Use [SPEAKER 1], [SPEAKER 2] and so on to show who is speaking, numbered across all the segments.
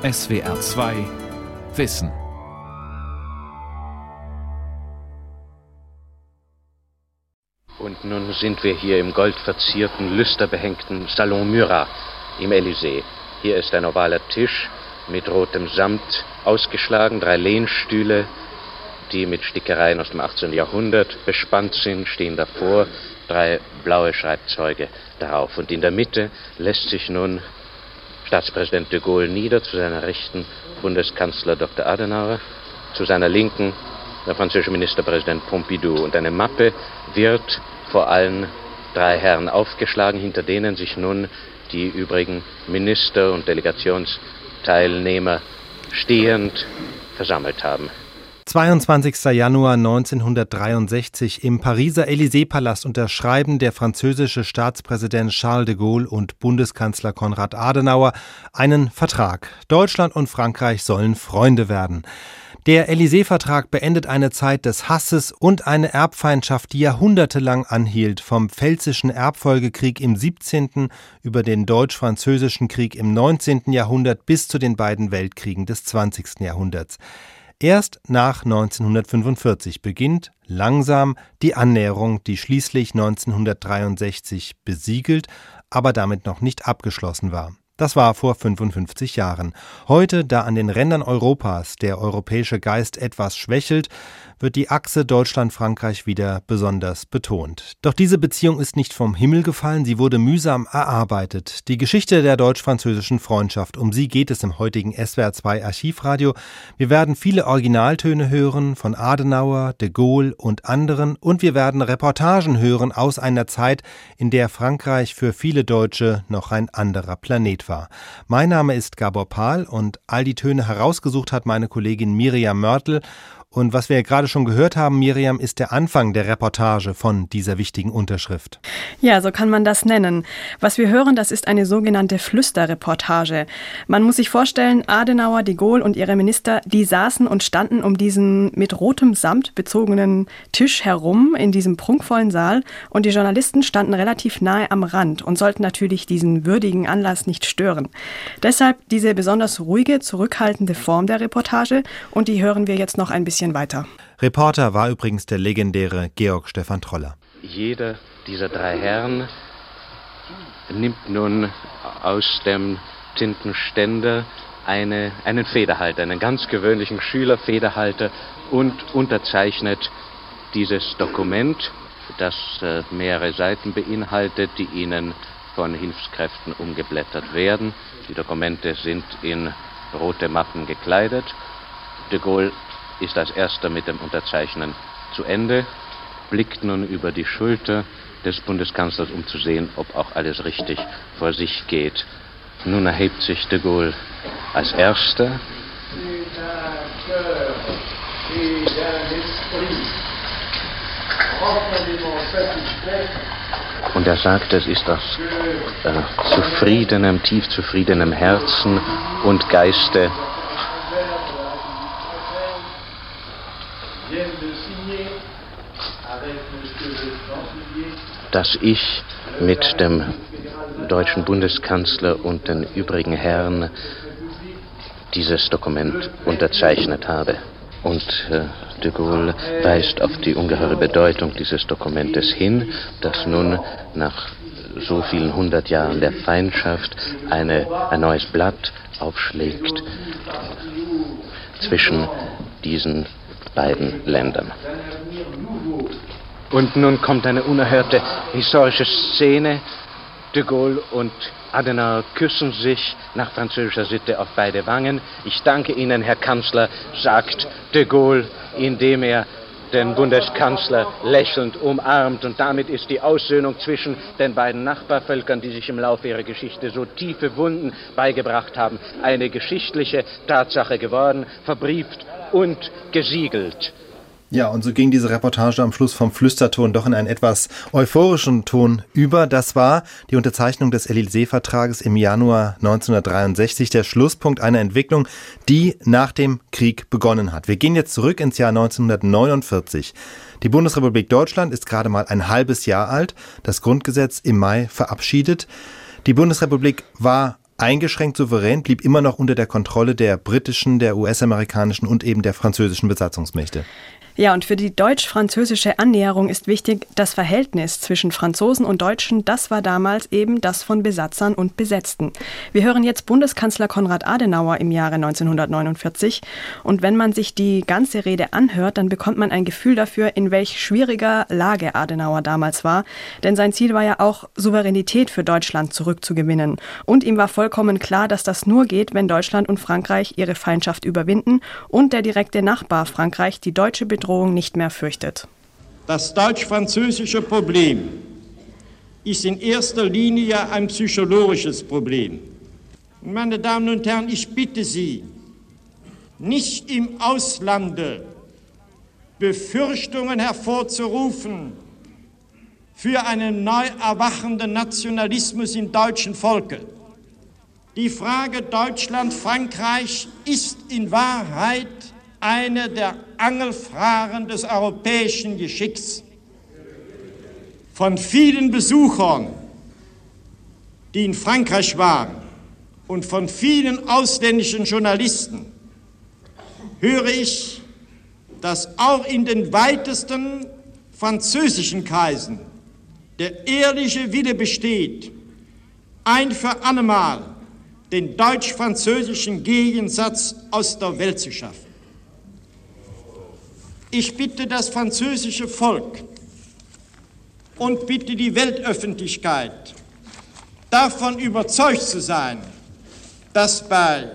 [SPEAKER 1] SWR 2 Wissen.
[SPEAKER 2] Und nun sind wir hier im goldverzierten, lüsterbehängten Salon Murat im Élysée. Hier ist ein ovaler Tisch mit rotem Samt ausgeschlagen, drei Lehnstühle, die mit Stickereien aus dem 18. Jahrhundert bespannt sind, stehen davor, drei blaue Schreibzeuge darauf. Und in der Mitte lässt sich nun Staatspräsident de Gaulle nieder, zu seiner Rechten Bundeskanzler Dr. Adenauer, zu seiner Linken der französische Ministerpräsident Pompidou. Und eine Mappe wird vor allen drei Herren aufgeschlagen, hinter denen sich nun die übrigen Minister und Delegationsteilnehmer stehend versammelt haben.
[SPEAKER 3] 22. Januar 1963 im Pariser Élysée-Palast unterschreiben der französische Staatspräsident Charles de Gaulle und Bundeskanzler Konrad Adenauer einen Vertrag. Deutschland und Frankreich sollen Freunde werden. Der Élysée-Vertrag beendet eine Zeit des Hasses und eine Erbfeindschaft, die jahrhundertelang anhielt, vom Pfälzischen Erbfolgekrieg im 17. über den Deutsch-Französischen Krieg im 19. Jahrhundert bis zu den beiden Weltkriegen des 20. Jahrhunderts. Erst nach 1945 beginnt langsam die Annäherung, die schließlich 1963 besiegelt, aber damit noch nicht abgeschlossen war. Das war vor 55 Jahren. Heute, da an den Rändern Europas der europäische Geist etwas schwächelt, wird die Achse Deutschland-Frankreich wieder besonders betont. Doch diese Beziehung ist nicht vom Himmel gefallen, sie wurde mühsam erarbeitet. Die Geschichte der deutsch-französischen Freundschaft, um sie geht es im heutigen SWR2 Archivradio. Wir werden viele Originaltöne hören von Adenauer, de Gaulle und anderen und wir werden Reportagen hören aus einer Zeit, in der Frankreich für viele Deutsche noch ein anderer Planet war. Mein Name ist Gabor Pahl und all die Töne herausgesucht hat meine Kollegin Miriam Mörtel und was wir gerade schon gehört haben, Miriam, ist der Anfang der Reportage von dieser wichtigen Unterschrift.
[SPEAKER 4] Ja, so kann man das nennen. Was wir hören, das ist eine sogenannte Flüsterreportage. Man muss sich vorstellen, Adenauer, de Gaulle und ihre Minister, die saßen und standen um diesen mit rotem Samt bezogenen Tisch herum in diesem prunkvollen Saal und die Journalisten standen relativ nahe am Rand und sollten natürlich diesen würdigen Anlass nicht stören. Deshalb diese besonders ruhige, zurückhaltende Form der Reportage und die hören wir jetzt noch ein bisschen bisschen weiter.
[SPEAKER 3] Reporter war übrigens der legendäre Georg Stefan Troller.
[SPEAKER 2] Jeder dieser drei Herren nimmt nun aus dem Tintenständer eine, einen Federhalter, einen ganz gewöhnlichen Schülerfederhalter und unterzeichnet dieses Dokument, das äh, mehrere Seiten beinhaltet, die Ihnen von Hilfskräften umgeblättert werden. Die Dokumente sind in rote Mappen gekleidet. De Gaulle ist als erster mit dem Unterzeichnen zu Ende, blickt nun über die Schulter des Bundeskanzlers, um zu sehen, ob auch alles richtig vor sich geht. Nun erhebt sich de Gaulle als erster. Und er sagt, es ist aus äh, zufriedenem, tief zufriedenem Herzen und Geiste dass ich mit dem deutschen Bundeskanzler und den übrigen Herren dieses Dokument unterzeichnet habe. Und äh, de Gaulle weist auf die ungeheure Bedeutung dieses Dokumentes hin, das nun nach so vielen hundert Jahren der Feindschaft eine, ein neues Blatt aufschlägt zwischen diesen beiden Ländern. Und nun kommt eine unerhörte historische Szene. De Gaulle und Adenauer küssen sich nach französischer Sitte auf beide Wangen. Ich danke Ihnen, Herr Kanzler, sagt de Gaulle, indem er den Bundeskanzler lächelnd umarmt. Und damit ist die Aussöhnung zwischen den beiden Nachbarvölkern, die sich im Laufe ihrer Geschichte so tiefe Wunden beigebracht haben, eine geschichtliche Tatsache geworden, verbrieft und gesiegelt.
[SPEAKER 3] Ja, und so ging diese Reportage am Schluss vom Flüsterton doch in einen etwas euphorischen Ton über. Das war die Unterzeichnung des Élysée-Vertrages im Januar 1963, der Schlusspunkt einer Entwicklung, die nach dem Krieg begonnen hat. Wir gehen jetzt zurück ins Jahr 1949. Die Bundesrepublik Deutschland ist gerade mal ein halbes Jahr alt, das Grundgesetz im Mai verabschiedet. Die Bundesrepublik war eingeschränkt souverän, blieb immer noch unter der Kontrolle der britischen, der US-amerikanischen und eben der französischen Besatzungsmächte.
[SPEAKER 4] Ja, und für die deutsch-französische Annäherung ist wichtig, das Verhältnis zwischen Franzosen und Deutschen, das war damals eben das von Besatzern und Besetzten. Wir hören jetzt Bundeskanzler Konrad Adenauer im Jahre 1949. Und wenn man sich die ganze Rede anhört, dann bekommt man ein Gefühl dafür, in welch schwieriger Lage Adenauer damals war. Denn sein Ziel war ja auch, Souveränität für Deutschland zurückzugewinnen. Und ihm war vollkommen klar, dass das nur geht, wenn Deutschland und Frankreich ihre Feindschaft überwinden und der direkte Nachbar Frankreich die deutsche Bedrohung Bedrohung nicht mehr fürchtet.
[SPEAKER 5] Das deutsch-französische Problem ist in erster Linie ein psychologisches Problem. Meine Damen und Herren, ich bitte Sie, nicht im Auslande Befürchtungen hervorzurufen für einen neu erwachenden Nationalismus im deutschen Volke. Die Frage Deutschland-Frankreich ist in Wahrheit eine der Angelfragen des europäischen Geschicks. Von vielen Besuchern, die in Frankreich waren, und von vielen ausländischen Journalisten höre ich, dass auch in den weitesten französischen Kreisen der ehrliche Wille besteht, ein für allemal den deutsch-französischen Gegensatz aus der Welt zu schaffen. Ich bitte das französische Volk und bitte die Weltöffentlichkeit, davon überzeugt zu sein, dass bei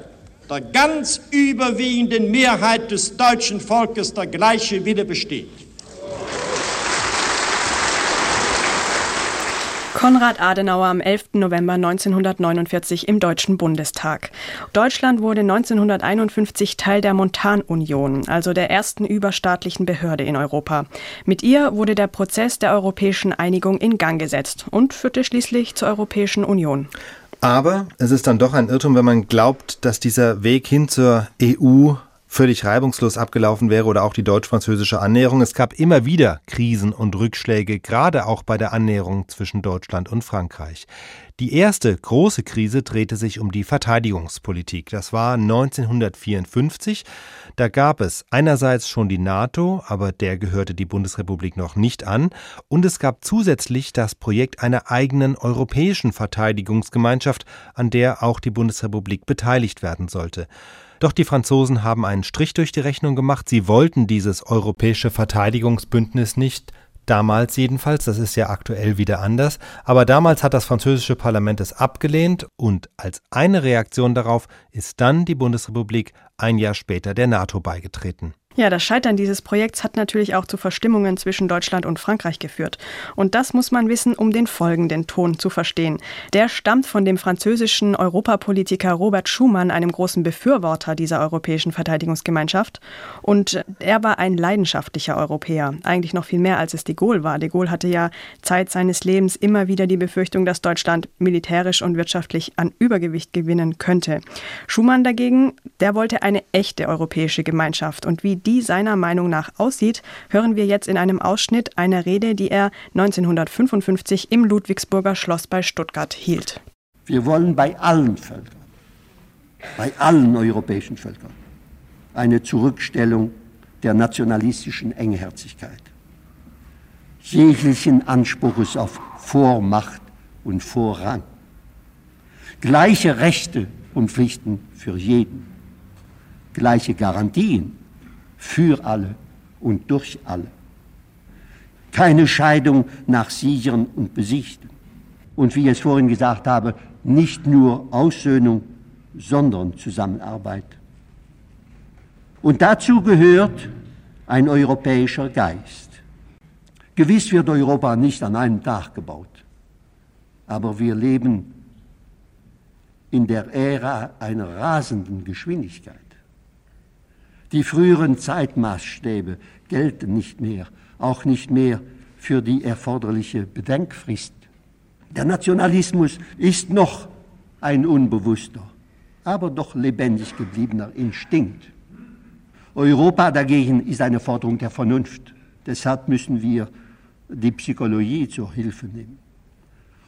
[SPEAKER 5] der ganz überwiegenden Mehrheit des deutschen Volkes der gleiche Wille besteht.
[SPEAKER 4] Konrad Adenauer am 11. November 1949 im Deutschen Bundestag. Deutschland wurde 1951 Teil der Montanunion, also der ersten überstaatlichen Behörde in Europa. Mit ihr wurde der Prozess der europäischen Einigung in Gang gesetzt und führte schließlich zur Europäischen Union.
[SPEAKER 3] Aber es ist dann doch ein Irrtum, wenn man glaubt, dass dieser Weg hin zur EU völlig reibungslos abgelaufen wäre oder auch die deutsch-französische Annäherung. Es gab immer wieder Krisen und Rückschläge, gerade auch bei der Annäherung zwischen Deutschland und Frankreich. Die erste große Krise drehte sich um die Verteidigungspolitik. Das war 1954. Da gab es einerseits schon die NATO, aber der gehörte die Bundesrepublik noch nicht an, und es gab zusätzlich das Projekt einer eigenen europäischen Verteidigungsgemeinschaft, an der auch die Bundesrepublik beteiligt werden sollte. Doch die Franzosen haben einen Strich durch die Rechnung gemacht. Sie wollten dieses europäische Verteidigungsbündnis nicht. Damals jedenfalls, das ist ja aktuell wieder anders, aber damals hat das französische Parlament es abgelehnt und als eine Reaktion darauf ist dann die Bundesrepublik ein Jahr später der NATO beigetreten.
[SPEAKER 4] Ja, das Scheitern dieses Projekts hat natürlich auch zu Verstimmungen zwischen Deutschland und Frankreich geführt. Und das muss man wissen, um den folgenden Ton zu verstehen. Der stammt von dem französischen Europapolitiker Robert Schumann, einem großen Befürworter dieser europäischen Verteidigungsgemeinschaft. Und er war ein leidenschaftlicher Europäer. Eigentlich noch viel mehr, als es de Gaulle war. De Gaulle hatte ja Zeit seines Lebens immer wieder die Befürchtung, dass Deutschland militärisch und wirtschaftlich an Übergewicht gewinnen könnte. Schumann dagegen, der wollte eine echte europäische Gemeinschaft. Und wie die seiner Meinung nach aussieht, hören wir jetzt in einem Ausschnitt einer Rede, die er 1955 im Ludwigsburger Schloss bei Stuttgart hielt.
[SPEAKER 6] Wir wollen bei allen Völkern, bei allen europäischen Völkern, eine Zurückstellung der nationalistischen Engherzigkeit, jeglichen Anspruches auf Vormacht und Vorrang, gleiche Rechte und Pflichten für jeden, gleiche Garantien für alle und durch alle. Keine Scheidung nach Sichern und Besichten. Und wie ich es vorhin gesagt habe, nicht nur Aussöhnung, sondern Zusammenarbeit. Und dazu gehört ein europäischer Geist. Gewiss wird Europa nicht an einem Tag gebaut, aber wir leben in der Ära einer rasenden Geschwindigkeit. Die früheren Zeitmaßstäbe gelten nicht mehr, auch nicht mehr für die erforderliche Bedenkfrist. Der Nationalismus ist noch ein unbewusster, aber doch lebendig gebliebener Instinkt. Europa dagegen ist eine Forderung der Vernunft. Deshalb müssen wir die Psychologie zur Hilfe nehmen.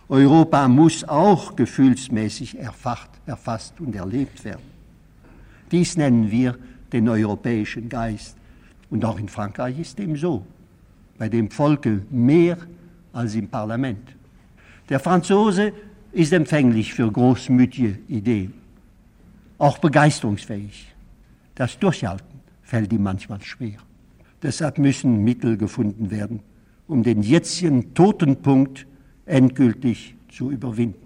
[SPEAKER 6] Europa muss auch gefühlsmäßig erfacht, erfasst und erlebt werden. Dies nennen wir den europäischen Geist. Und auch in Frankreich ist dem so, bei dem Volke mehr als im Parlament. Der Franzose ist empfänglich für großmütige Ideen, auch begeisterungsfähig. Das Durchhalten fällt ihm manchmal schwer. Deshalb müssen Mittel gefunden werden, um den jetzigen Totenpunkt endgültig zu überwinden.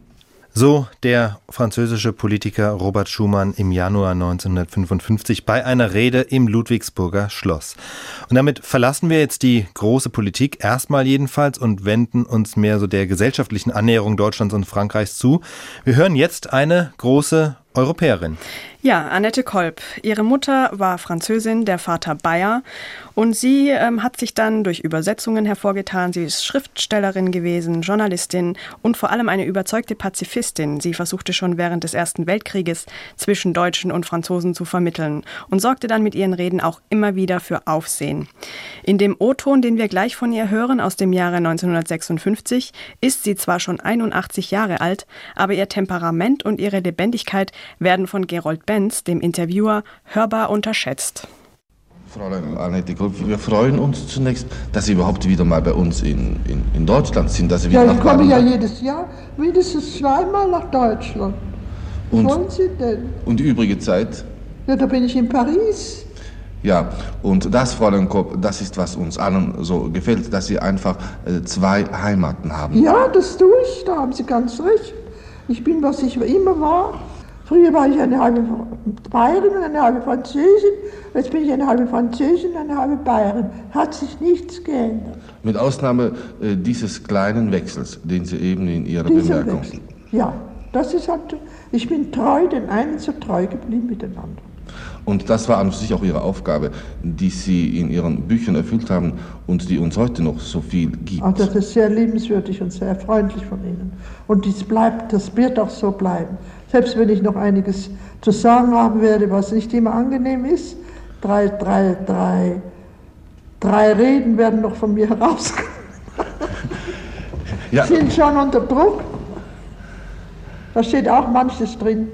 [SPEAKER 3] So der französische Politiker Robert Schumann im Januar 1955 bei einer Rede im Ludwigsburger Schloss. Und damit verlassen wir jetzt die große Politik, erstmal jedenfalls, und wenden uns mehr so der gesellschaftlichen Annäherung Deutschlands und Frankreichs zu. Wir hören jetzt eine große Europäerin.
[SPEAKER 4] Ja, Annette Kolb. Ihre Mutter war Französin, der Vater Bayer. Und sie ähm, hat sich dann durch Übersetzungen hervorgetan. Sie ist Schriftstellerin gewesen, Journalistin und vor allem eine überzeugte Pazifistin. Sie versuchte schon während des Ersten Weltkrieges zwischen Deutschen und Franzosen zu vermitteln und sorgte dann mit ihren Reden auch immer wieder für Aufsehen. In dem O-Ton, den wir gleich von ihr hören, aus dem Jahre 1956, ist sie zwar schon 81 Jahre alt, aber ihr Temperament und ihre Lebendigkeit werden von Gerold Benz, dem Interviewer, hörbar unterschätzt.
[SPEAKER 7] Fräulein Annette Kolb, wir freuen uns zunächst, dass Sie überhaupt wieder mal bei uns in, in, in Deutschland sind. Dass Sie wieder
[SPEAKER 8] ja, ich komme ja jedes Jahr mindestens zweimal nach Deutschland. Was wollen Sie denn?
[SPEAKER 7] Und die übrige Zeit?
[SPEAKER 8] Ja, da bin ich in Paris.
[SPEAKER 7] Ja, und das, Fräulein Kopp, das ist, was uns allen so gefällt, dass Sie einfach äh, zwei Heimaten haben.
[SPEAKER 8] Ja, das tue ich, da haben Sie ganz recht. Ich bin, was ich immer war. Früher war ich eine halbe Bayerin und eine halbe Französin. Jetzt bin ich eine halbe Französin und eine halbe Bayerin. Hat sich nichts geändert.
[SPEAKER 7] Mit Ausnahme äh, dieses kleinen Wechsels, den Sie eben in Ihrer
[SPEAKER 8] Dieser
[SPEAKER 7] Bemerkung.
[SPEAKER 8] Wechsel. Ja, das ist halt, ich bin treu, den einen so treu geblieben wie den anderen.
[SPEAKER 7] Und das war an sich auch Ihre Aufgabe, die Sie in Ihren Büchern erfüllt haben und die uns heute noch so viel gibt.
[SPEAKER 8] Ach, das ist sehr liebenswürdig und sehr freundlich von Ihnen. Und dies bleibt, das wird auch so bleiben. Selbst wenn ich noch einiges zu sagen haben werde, was nicht immer angenehm ist. Drei, drei, drei, drei Reden werden noch von mir herauskommen.
[SPEAKER 7] Ja.
[SPEAKER 8] Sind schon unter Druck. Da steht auch manches drin.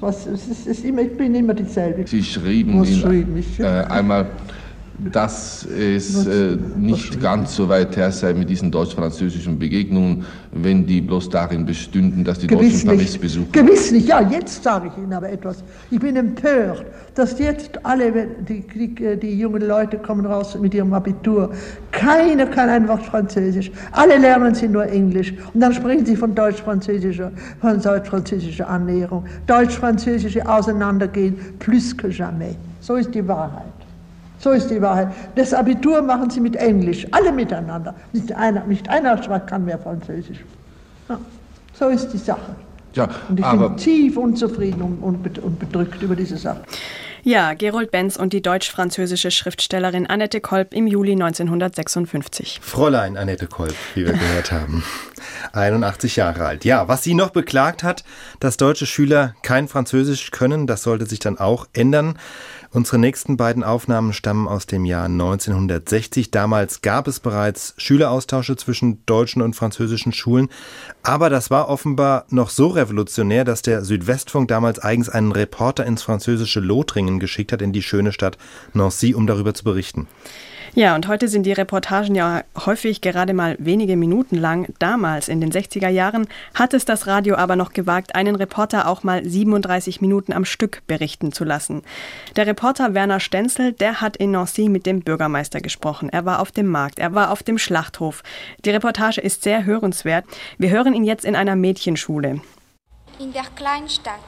[SPEAKER 8] Was, es ist, es ist immer, ich bin immer dieselbe.
[SPEAKER 7] Sie schrieben in,
[SPEAKER 8] schrieben
[SPEAKER 7] äh, einmal, dass es äh, nicht ganz so weit her sei mit diesen deutsch-französischen Begegnungen, wenn die bloß darin bestünden, dass die
[SPEAKER 8] Gewiss
[SPEAKER 7] Deutschen Paris besuchen.
[SPEAKER 8] Gewiss nicht. Ja, jetzt sage ich Ihnen aber etwas. Ich bin empört, dass jetzt alle, die, die, die jungen Leute kommen raus mit ihrem Abitur. Keiner kann ein Wort Französisch. Alle lernen sie nur Englisch. Und dann sprechen sie von deutsch-französischer, von deutsch-französischer Annäherung. Deutsch-französische Auseinandergehen, plus que jamais. So ist die Wahrheit. So ist die Wahrheit. Das Abitur machen sie mit Englisch, alle miteinander. Nicht einer, nicht einer kann mehr Französisch. Ja, so ist die Sache.
[SPEAKER 7] Ja,
[SPEAKER 8] Und ich
[SPEAKER 7] aber
[SPEAKER 8] bin tief unzufrieden und, und, bet- und bedrückt über diese Sache.
[SPEAKER 4] Ja, Gerold Benz und die deutsch-französische Schriftstellerin Annette Kolb im Juli 1956.
[SPEAKER 3] Fräulein Annette Kolb, wie wir gehört haben. 81 Jahre alt. Ja, was sie noch beklagt hat, dass deutsche Schüler kein Französisch können, das sollte sich dann auch ändern. Unsere nächsten beiden Aufnahmen stammen aus dem Jahr 1960. Damals gab es bereits Schüleraustausche zwischen deutschen und französischen Schulen. Aber das war offenbar noch so revolutionär, dass der Südwestfunk damals eigens einen Reporter ins französische Lothringen geschickt hat, in die schöne Stadt Nancy, um darüber zu berichten.
[SPEAKER 4] Ja, und heute sind die Reportagen ja häufig gerade mal wenige Minuten lang. Damals, in den 60er Jahren, hat es das Radio aber noch gewagt, einen Reporter auch mal 37 Minuten am Stück berichten zu lassen. Der Reporter Werner Stenzel, der hat in Nancy mit dem Bürgermeister gesprochen. Er war auf dem Markt, er war auf dem Schlachthof. Die Reportage ist sehr hörenswert. Wir hören ihn jetzt in einer Mädchenschule.
[SPEAKER 9] In der Kleinstadt.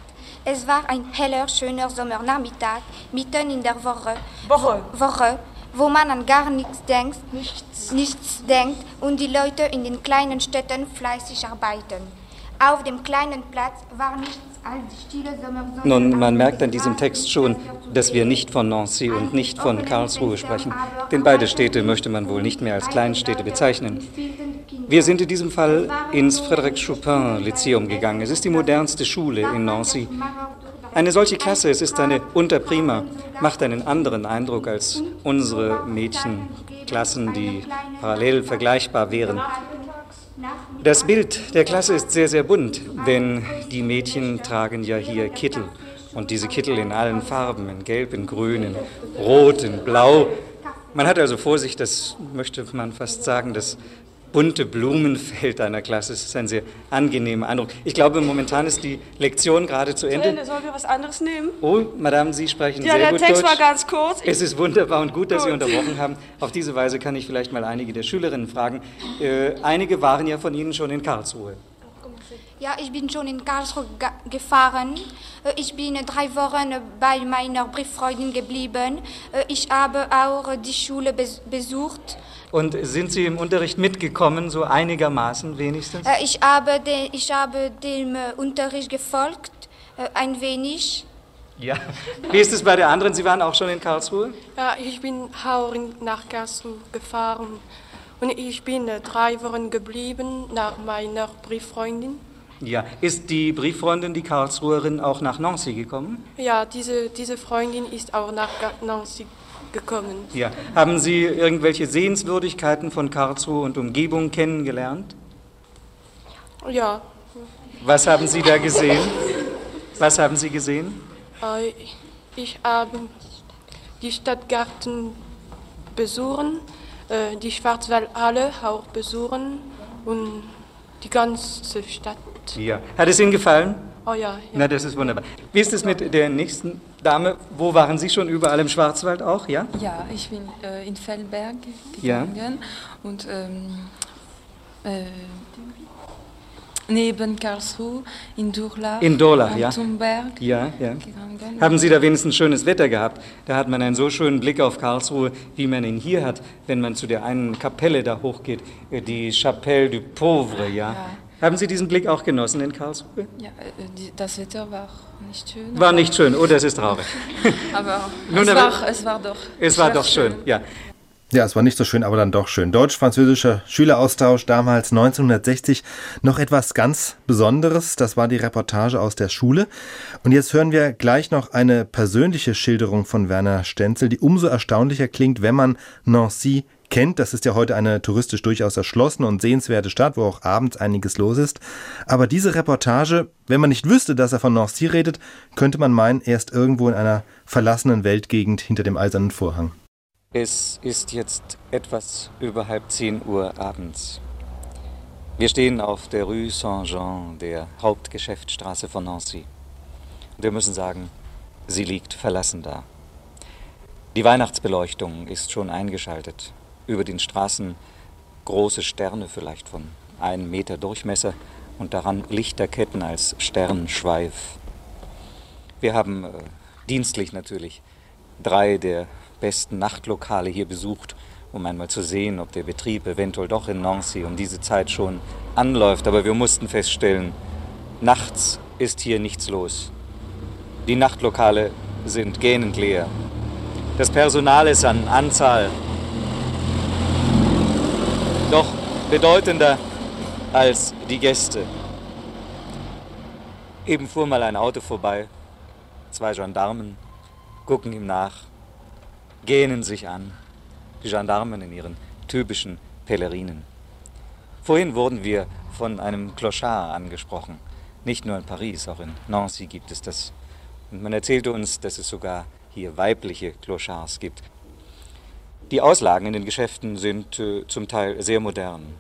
[SPEAKER 9] Es war ein heller, schöner Sommernachmittag, mitten in der Woche.
[SPEAKER 10] Woche.
[SPEAKER 9] Woche, wo man an gar nichts denkt, nichts. nichts denkt und die Leute in den kleinen Städten fleißig arbeiten. Auf dem kleinen Platz war nichts als die stille Sommersonne.
[SPEAKER 11] Nun, man merkt an diesem Text schon, dass wir nicht von Nancy und nicht von Karlsruhe sprechen, denn beide Städte möchte man wohl nicht mehr als Kleinstädte bezeichnen. Wir sind in diesem Fall ins Frédéric Chopin Lyzeum gegangen. Es ist die modernste Schule in Nancy. Eine solche Klasse, es ist eine Unterprima, macht einen anderen Eindruck als unsere Mädchenklassen, die parallel vergleichbar wären. Das Bild der Klasse ist sehr, sehr bunt, denn die Mädchen tragen ja hier Kittel. Und diese Kittel in allen Farben, in Gelb, in Grün, in Rot, in Blau. Man hat also vor sich, das möchte man fast sagen, das bunte Blumenfeld einer Klasse. Es ist ein sehr angenehmer Eindruck. Ich glaube, momentan ist die Lektion gerade zu Ende. Zu Ende.
[SPEAKER 10] Sollen wir was anderes nehmen?
[SPEAKER 11] Oh, Madame, Sie sprechen
[SPEAKER 10] ja,
[SPEAKER 11] sehr
[SPEAKER 10] gut
[SPEAKER 11] Deutsch.
[SPEAKER 10] Ja, der Text war ganz kurz.
[SPEAKER 11] Es ist wunderbar und gut, dass gut. Sie unterbrochen haben. Auf diese Weise kann ich vielleicht mal einige der Schülerinnen fragen. Äh, einige waren ja von Ihnen schon in Karlsruhe.
[SPEAKER 9] Ja, ich bin schon in Karlsruhe gefahren. Äh, ich bin drei Wochen bei meiner Brieffreundin geblieben. Äh, ich habe auch die Schule besucht.
[SPEAKER 11] Und sind Sie im Unterricht mitgekommen, so einigermaßen wenigstens?
[SPEAKER 9] Äh, ich habe, de, ich habe dem äh, Unterricht gefolgt, äh, ein wenig.
[SPEAKER 11] Ja. Wie ist es bei der anderen? Sie waren auch schon in Karlsruhe?
[SPEAKER 10] Ja, ich bin auch nach Karlsruhe gefahren. Und ich bin drei Wochen geblieben nach meiner Brieffreundin.
[SPEAKER 11] Ja, ist die Brieffreundin, die Karlsruherin, auch nach Nancy gekommen?
[SPEAKER 10] Ja, diese, diese Freundin ist auch nach Nancy gekommen.
[SPEAKER 11] Ja. Haben Sie irgendwelche Sehenswürdigkeiten von Karlsruhe und Umgebung kennengelernt?
[SPEAKER 10] Ja.
[SPEAKER 11] Was haben Sie da gesehen? Was haben Sie gesehen?
[SPEAKER 10] Äh, ich habe die Stadtgarten besuchen, äh, die Schwarzwaldhalle auch besuchen und die ganze Stadt.
[SPEAKER 11] Ja. Hat es Ihnen gefallen?
[SPEAKER 10] Oh ja, ja.
[SPEAKER 11] Na, das ist wunderbar. Wie ist es mit der nächsten Dame? Wo waren Sie schon überall im Schwarzwald auch, ja?
[SPEAKER 12] Ja, ich bin äh, in Fellberg gegangen
[SPEAKER 11] ja.
[SPEAKER 12] und ähm, äh, neben Karlsruhe in Durlach.
[SPEAKER 11] In Durlach, ja.
[SPEAKER 12] Zum Berg
[SPEAKER 11] ja, ja. Gegangen. Haben Sie da wenigstens schönes Wetter gehabt? Da hat man einen so schönen Blick auf Karlsruhe, wie man ihn hier hat, wenn man zu der einen Kapelle da hochgeht, äh, die Chapelle du Pauvre, ja. ja. Haben Sie diesen Blick auch genossen in Karlsruhe?
[SPEAKER 12] Ja, äh, das Wetter war nicht schön.
[SPEAKER 11] War nicht schön, oh, das ist traurig.
[SPEAKER 12] aber Nun, es, war, es war doch.
[SPEAKER 11] Es war doch schön, schön, ja.
[SPEAKER 3] Ja, es war nicht so schön, aber dann doch schön. Deutsch-französischer Schüleraustausch damals 1960. Noch etwas ganz Besonderes, das war die Reportage aus der Schule. Und jetzt hören wir gleich noch eine persönliche Schilderung von Werner Stenzel, die umso erstaunlicher klingt, wenn man Nancy kennt. Das ist ja heute eine touristisch durchaus erschlossene und sehenswerte Stadt, wo auch abends einiges los ist. Aber diese Reportage, wenn man nicht wüsste, dass er von Nancy redet, könnte man meinen, er ist irgendwo in einer verlassenen Weltgegend hinter dem eisernen Vorhang.
[SPEAKER 11] Es ist jetzt etwas über halb zehn Uhr abends. Wir stehen auf der Rue Saint-Jean, der Hauptgeschäftsstraße von Nancy. Und wir müssen sagen, sie liegt verlassen da. Die Weihnachtsbeleuchtung ist schon eingeschaltet über den Straßen große Sterne vielleicht von einem Meter Durchmesser und daran Lichterketten als Sternschweif. Wir haben äh, dienstlich natürlich drei der besten Nachtlokale hier besucht, um einmal zu sehen, ob der Betrieb eventuell doch in Nancy um diese Zeit schon anläuft. Aber wir mussten feststellen, nachts ist hier nichts los. Die Nachtlokale sind gähnend leer. Das Personal ist an Anzahl doch bedeutender als die Gäste. Eben fuhr mal ein Auto vorbei, zwei Gendarmen gucken ihm nach, gähnen sich an, die Gendarmen in ihren typischen Pellerinen. Vorhin wurden wir von einem Clochard angesprochen. Nicht nur in Paris, auch in Nancy gibt es das. Und man erzählte uns, dass es sogar hier weibliche Clochards gibt. Die Auslagen in den Geschäften sind äh, zum Teil sehr modern.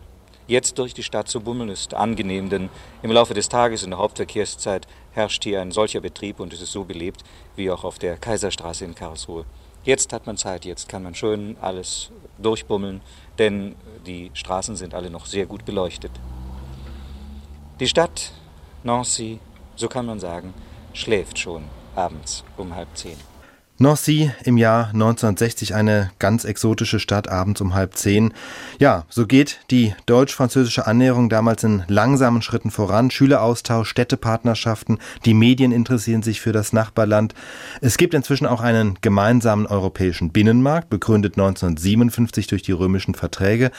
[SPEAKER 11] Jetzt durch die Stadt zu bummeln ist angenehm, denn im Laufe des Tages in der Hauptverkehrszeit herrscht hier ein solcher Betrieb und es ist so belebt wie auch auf der Kaiserstraße in Karlsruhe. Jetzt hat man Zeit, jetzt kann man schön alles durchbummeln, denn die Straßen sind alle noch sehr gut beleuchtet. Die Stadt Nancy, so kann man sagen, schläft schon abends um halb zehn.
[SPEAKER 3] Nancy im Jahr 1960 eine ganz exotische Stadt, abends um halb zehn. Ja, so geht die deutsch-französische Annäherung damals in langsamen Schritten voran. Schüleraustausch, Städtepartnerschaften, die Medien interessieren sich für das Nachbarland. Es gibt inzwischen auch einen gemeinsamen europäischen Binnenmarkt, begründet 1957 durch die römischen Verträge.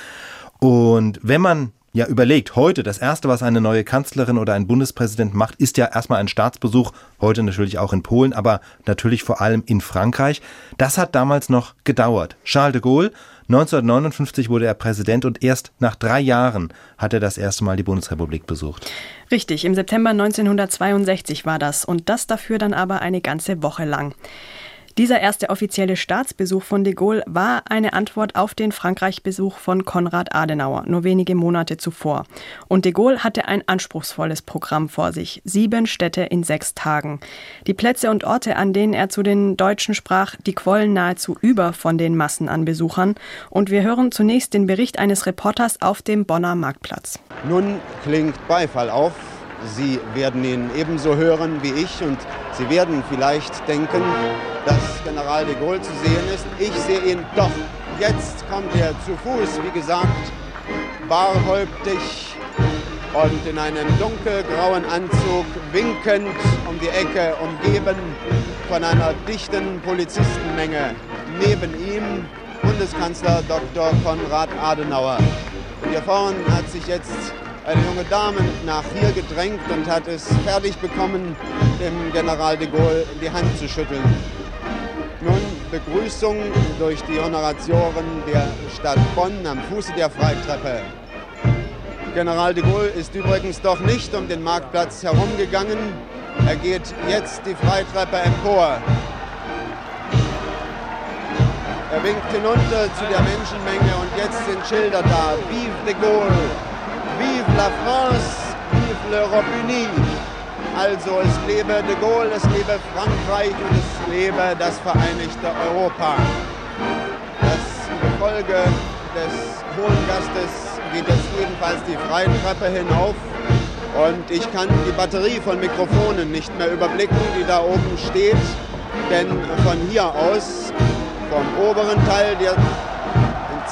[SPEAKER 3] Und wenn man ja überlegt, heute das Erste, was eine neue Kanzlerin oder ein Bundespräsident macht, ist ja erstmal ein Staatsbesuch, heute natürlich auch in Polen, aber natürlich vor allem in Frankreich. Das hat damals noch gedauert. Charles de Gaulle, 1959 wurde er Präsident und erst nach drei Jahren hat er das erste Mal die Bundesrepublik besucht.
[SPEAKER 4] Richtig, im September 1962 war das und das dafür dann aber eine ganze Woche lang. Dieser erste offizielle Staatsbesuch von de Gaulle war eine Antwort auf den Frankreich-Besuch von Konrad Adenauer, nur wenige Monate zuvor. Und de Gaulle hatte ein anspruchsvolles Programm vor sich. Sieben Städte in sechs Tagen. Die Plätze und Orte, an denen er zu den Deutschen sprach, die quollen nahezu über von den Massen an Besuchern. Und wir hören zunächst den Bericht eines Reporters auf dem Bonner Marktplatz.
[SPEAKER 13] Nun klingt Beifall auf. Sie werden ihn ebenso hören wie ich und Sie werden vielleicht denken, dass General de Gaulle zu sehen ist. Ich sehe ihn doch. Jetzt kommt er zu Fuß, wie gesagt, barhäuptig und in einem dunkelgrauen Anzug winkend um die Ecke, umgeben von einer dichten Polizistenmenge. Neben ihm Bundeskanzler Dr. Konrad Adenauer. Und hier vorne hat sich jetzt eine junge Dame nach hier gedrängt und hat es fertig bekommen, dem General de Gaulle die Hand zu schütteln. Nun Begrüßung durch die Honoratioren der Stadt Bonn am Fuße der Freitreppe. General de Gaulle ist übrigens doch nicht um den Marktplatz herumgegangen. Er geht jetzt die Freitreppe empor. Er winkt hinunter zu der Menschenmenge und jetzt sind Schilder da. Vive de Gaulle! Vive la France! Vive l'Europe unie! Also es lebe de Gaulle, es lebe Frankreich und es lebe das vereinigte Europa. Das Gefolge des Hohen Gastes geht jetzt ebenfalls die Freitreppe hinauf und ich kann die Batterie von Mikrofonen nicht mehr überblicken, die da oben steht, denn von hier aus, vom oberen Teil der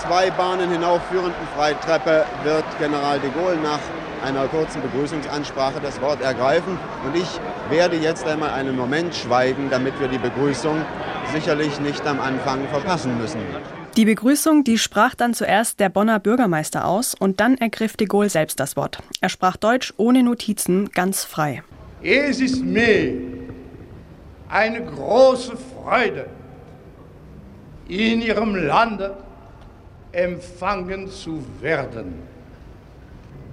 [SPEAKER 13] zwei Bahnen hinaufführenden Freitreppe wird General de Gaulle nach einer kurzen Begrüßungsansprache das Wort ergreifen. Und ich werde jetzt einmal einen Moment schweigen, damit wir die Begrüßung sicherlich nicht am Anfang verpassen müssen.
[SPEAKER 4] Die Begrüßung, die sprach dann zuerst der Bonner Bürgermeister aus und dann ergriff de Gaulle selbst das Wort. Er sprach Deutsch ohne Notizen, ganz frei.
[SPEAKER 14] Es ist mir eine große Freude, in Ihrem Lande empfangen zu werden.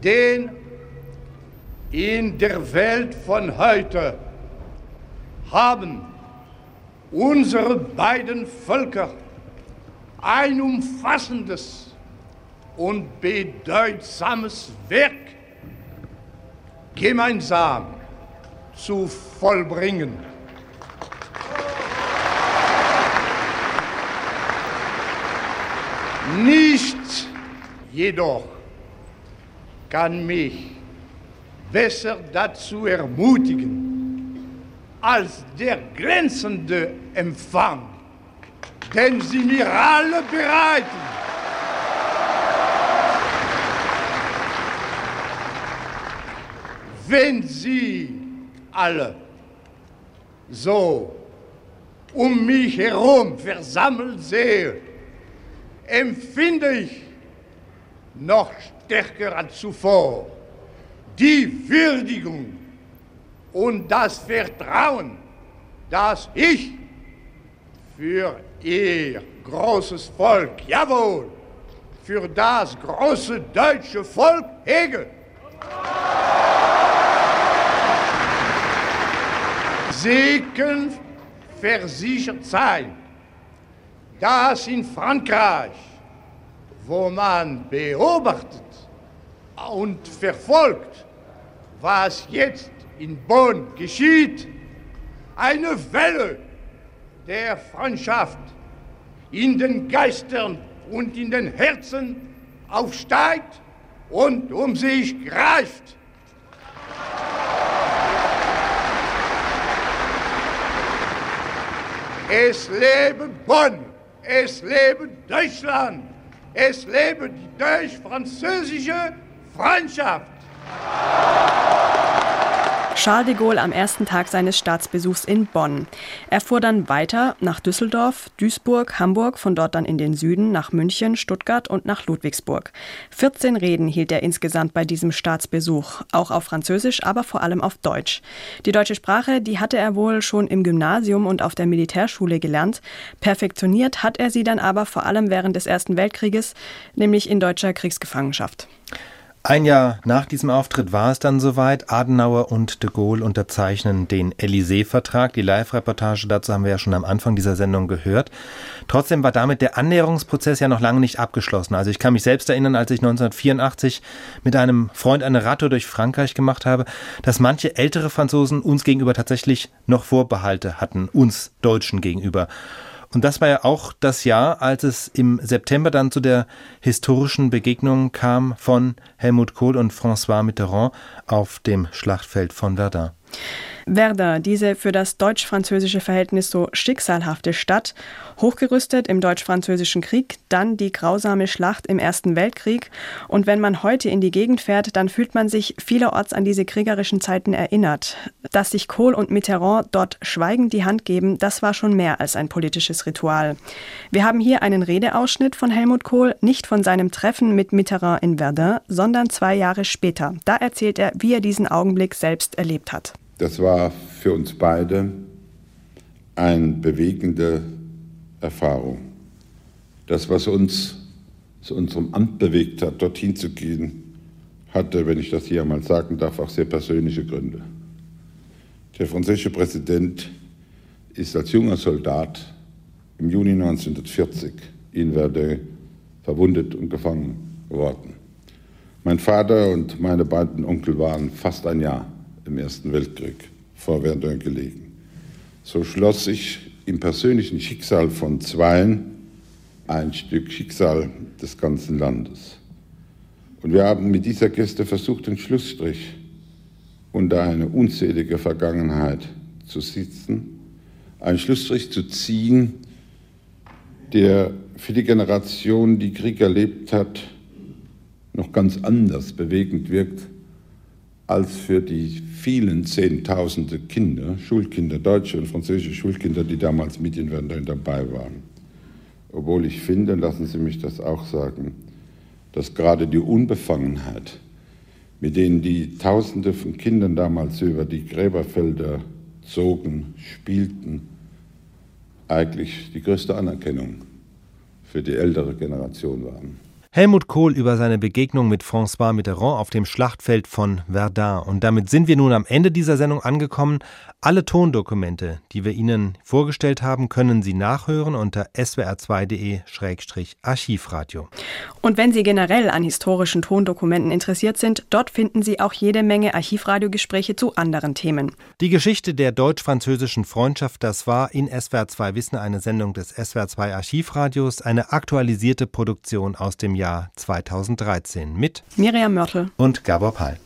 [SPEAKER 14] Denn in der Welt von heute haben unsere beiden Völker ein umfassendes und bedeutsames Werk gemeinsam zu vollbringen. Nicht jedoch kann mich besser dazu ermutigen als der glänzende Empfang, den Sie mir alle bereiten. Wenn Sie alle so um mich herum versammelt sehe, empfinde ich noch stärker als zuvor die Würdigung und das Vertrauen, das ich für ihr großes Volk, jawohl, für das große deutsche Volk hege. Sie können versichert sein, dass in Frankreich, wo man beobachtet und verfolgt, was jetzt in Bonn geschieht, eine Welle der Freundschaft in den Geistern und in den Herzen aufsteigt und um sich greift. Es lebe Bonn, es lebe Deutschland, es lebe die deutsch-französische Freundschaft.
[SPEAKER 4] Charles de Gaulle am ersten Tag seines Staatsbesuchs in Bonn. Er fuhr dann weiter nach Düsseldorf, Duisburg, Hamburg, von dort dann in den Süden nach München, Stuttgart und nach Ludwigsburg. 14 Reden hielt er insgesamt bei diesem Staatsbesuch, auch auf Französisch, aber vor allem auf Deutsch. Die deutsche Sprache, die hatte er wohl schon im Gymnasium und auf der Militärschule gelernt. Perfektioniert hat er sie dann aber vor allem während des Ersten Weltkrieges, nämlich in deutscher Kriegsgefangenschaft.
[SPEAKER 3] Ein Jahr nach diesem Auftritt war es dann soweit. Adenauer und de Gaulle unterzeichnen den Élysée-Vertrag. Die Live-Reportage dazu haben wir ja schon am Anfang dieser Sendung gehört. Trotzdem war damit der Annäherungsprozess ja noch lange nicht abgeschlossen. Also ich kann mich selbst erinnern, als ich 1984 mit einem Freund eine Radtour durch Frankreich gemacht habe, dass manche ältere Franzosen uns gegenüber tatsächlich noch Vorbehalte hatten, uns Deutschen gegenüber. Und das war ja auch das Jahr, als es im September dann zu der historischen Begegnung kam von Helmut Kohl und François Mitterrand auf dem Schlachtfeld von Verdun.
[SPEAKER 4] Verdun, diese für das deutsch-französische Verhältnis so schicksalhafte Stadt, hochgerüstet im deutsch-französischen Krieg, dann die grausame Schlacht im Ersten Weltkrieg. Und wenn man heute in die Gegend fährt, dann fühlt man sich vielerorts an diese kriegerischen Zeiten erinnert. Dass sich Kohl und Mitterrand dort schweigend die Hand geben, das war schon mehr als ein politisches Ritual. Wir haben hier einen Redeausschnitt von Helmut Kohl, nicht von seinem Treffen mit Mitterrand in Verdun, sondern zwei Jahre später. Da erzählt er, wie er diesen Augenblick selbst erlebt hat.
[SPEAKER 15] Das war für uns beide eine bewegende Erfahrung. Das, was uns zu unserem Amt bewegt hat, dorthin zu gehen, hatte, wenn ich das hier einmal sagen darf, auch sehr persönliche Gründe. Der französische Präsident ist als junger Soldat im Juni 1940 in Verdun verwundet und gefangen worden. Mein Vater und meine beiden Onkel waren fast ein Jahr im Ersten Weltkrieg vor Verdun gelegen. So schloss sich im persönlichen Schicksal von Zweien ein Stück Schicksal des ganzen Landes. Und wir haben mit dieser Geste versucht, den Schlussstrich unter eine unzählige Vergangenheit zu sitzen, einen Schlussstrich zu ziehen, der für die Generation, die Krieg erlebt hat, noch ganz anders bewegend wirkt als für die vielen Zehntausende Kinder, Schulkinder, deutsche und französische Schulkinder, die damals mit in Verdun dabei waren. Obwohl ich finde, lassen Sie mich das auch sagen, dass gerade die Unbefangenheit, mit denen die Tausende von Kindern damals über die Gräberfelder zogen, spielten, eigentlich die größte Anerkennung für die ältere Generation waren.
[SPEAKER 3] Helmut Kohl über seine Begegnung mit François Mitterrand auf dem Schlachtfeld von Verdun. Und damit sind wir nun am Ende dieser Sendung angekommen. Alle Tondokumente, die wir Ihnen vorgestellt haben, können Sie nachhören unter swr2.de-archivradio.
[SPEAKER 4] Und wenn Sie generell an historischen Tondokumenten interessiert sind, dort finden Sie auch jede Menge Archivradiogespräche zu anderen Themen.
[SPEAKER 3] Die Geschichte der deutsch-französischen Freundschaft, das war in SWR2 Wissen eine Sendung des SWR2 Archivradios, eine aktualisierte Produktion aus dem Jahr Jahr 2013 mit
[SPEAKER 4] Miriam Mörtel
[SPEAKER 3] und Gabor Pall.